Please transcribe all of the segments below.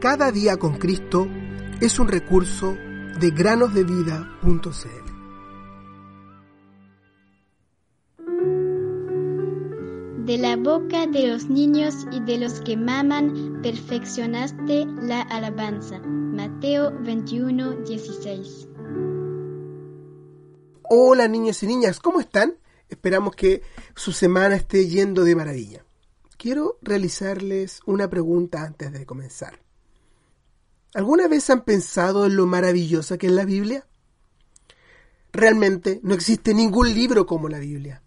Cada día con Cristo es un recurso de granosdevida.cl. De la boca de los niños y de los que maman, perfeccionaste la alabanza. Mateo 21, 16. Hola niños y niñas, ¿cómo están? Esperamos que su semana esté yendo de maravilla. Quiero realizarles una pregunta antes de comenzar. ¿Alguna vez han pensado en lo maravillosa que es la Biblia? Realmente no existe ningún libro como la Biblia.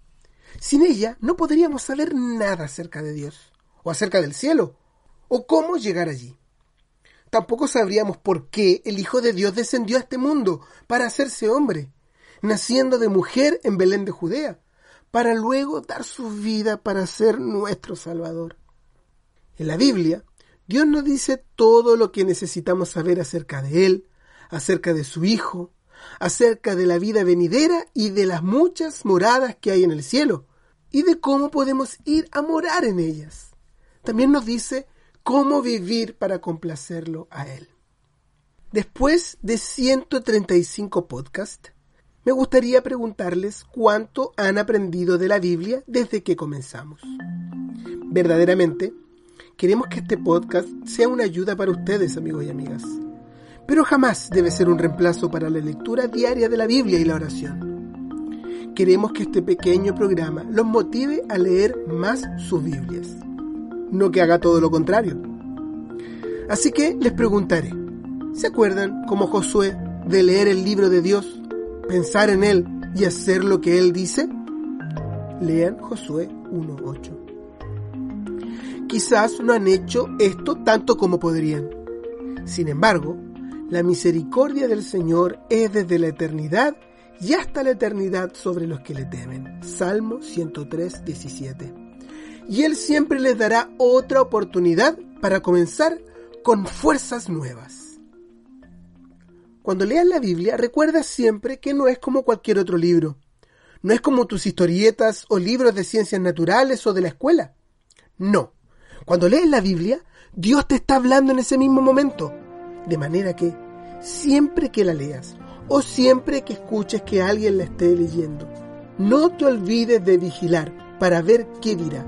Sin ella no podríamos saber nada acerca de Dios, o acerca del cielo, o cómo llegar allí. Tampoco sabríamos por qué el Hijo de Dios descendió a este mundo para hacerse hombre, naciendo de mujer en Belén de Judea, para luego dar su vida para ser nuestro Salvador. En la Biblia, Dios nos dice todo lo que necesitamos saber acerca de Él, acerca de su Hijo, acerca de la vida venidera y de las muchas moradas que hay en el cielo, y de cómo podemos ir a morar en ellas. También nos dice cómo vivir para complacerlo a Él. Después de 135 podcasts, me gustaría preguntarles cuánto han aprendido de la Biblia desde que comenzamos. Verdaderamente, queremos que este podcast sea una ayuda para ustedes, amigos y amigas. Pero jamás debe ser un reemplazo para la lectura diaria de la Biblia y la oración. Queremos que este pequeño programa los motive a leer más sus Biblias, no que haga todo lo contrario. Así que les preguntaré, ¿se acuerdan como Josué de leer el libro de Dios pensar en Él y hacer lo que Él dice? Lean Josué 1.8. Quizás no han hecho esto tanto como podrían. Sin embargo, la misericordia del Señor es desde la eternidad y hasta la eternidad sobre los que le temen. Salmo 103, 17. Y Él siempre les dará otra oportunidad para comenzar con fuerzas nuevas. Cuando leas la Biblia, recuerda siempre que no es como cualquier otro libro. No es como tus historietas o libros de ciencias naturales o de la escuela. No. Cuando lees la Biblia, Dios te está hablando en ese mismo momento. De manera que, siempre que la leas o siempre que escuches que alguien la esté leyendo, no te olvides de vigilar para ver qué dirá.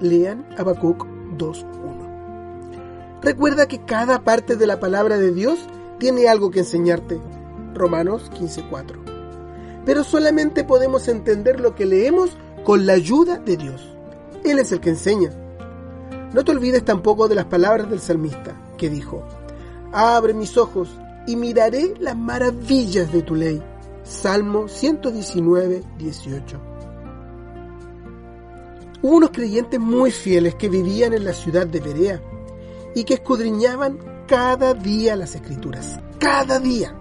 Lean Habacuc 2.1. Recuerda que cada parte de la palabra de Dios tiene algo que enseñarte. Romanos 15:4. Pero solamente podemos entender lo que leemos con la ayuda de Dios. Él es el que enseña. No te olvides tampoco de las palabras del salmista, que dijo, Abre mis ojos y miraré las maravillas de tu ley. Salmo 119, 18. Hubo unos creyentes muy fieles que vivían en la ciudad de Berea y que escudriñaban cada día las escrituras. Cada día.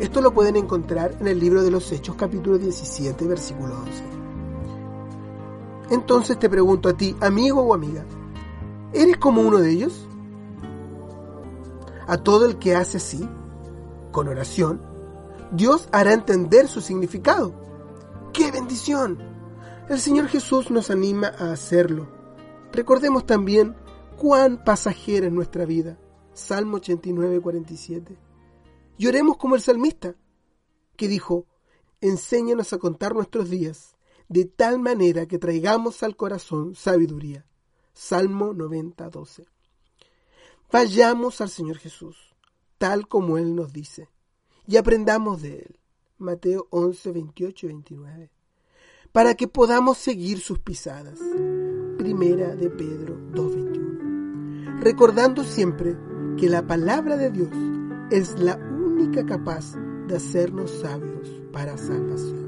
Esto lo pueden encontrar en el libro de los Hechos capítulo 17 versículo 11. Entonces te pregunto a ti, amigo o amiga, ¿eres como uno de ellos? A todo el que hace así, con oración, Dios hará entender su significado. ¡Qué bendición! El Señor Jesús nos anima a hacerlo. Recordemos también cuán pasajera es nuestra vida Salmo 89, 47. Lloremos como el salmista, que dijo, enséñanos a contar nuestros días, de tal manera que traigamos al corazón sabiduría. Salmo 90, 12. Vayamos al Señor Jesús, tal como Él nos dice, y aprendamos de Él. Mateo 11, 28 y 29. Para que podamos seguir sus pisadas. Primera de Pedro 2, 21. Recordando siempre que la palabra de Dios es la única capaz de hacernos sabios para salvación.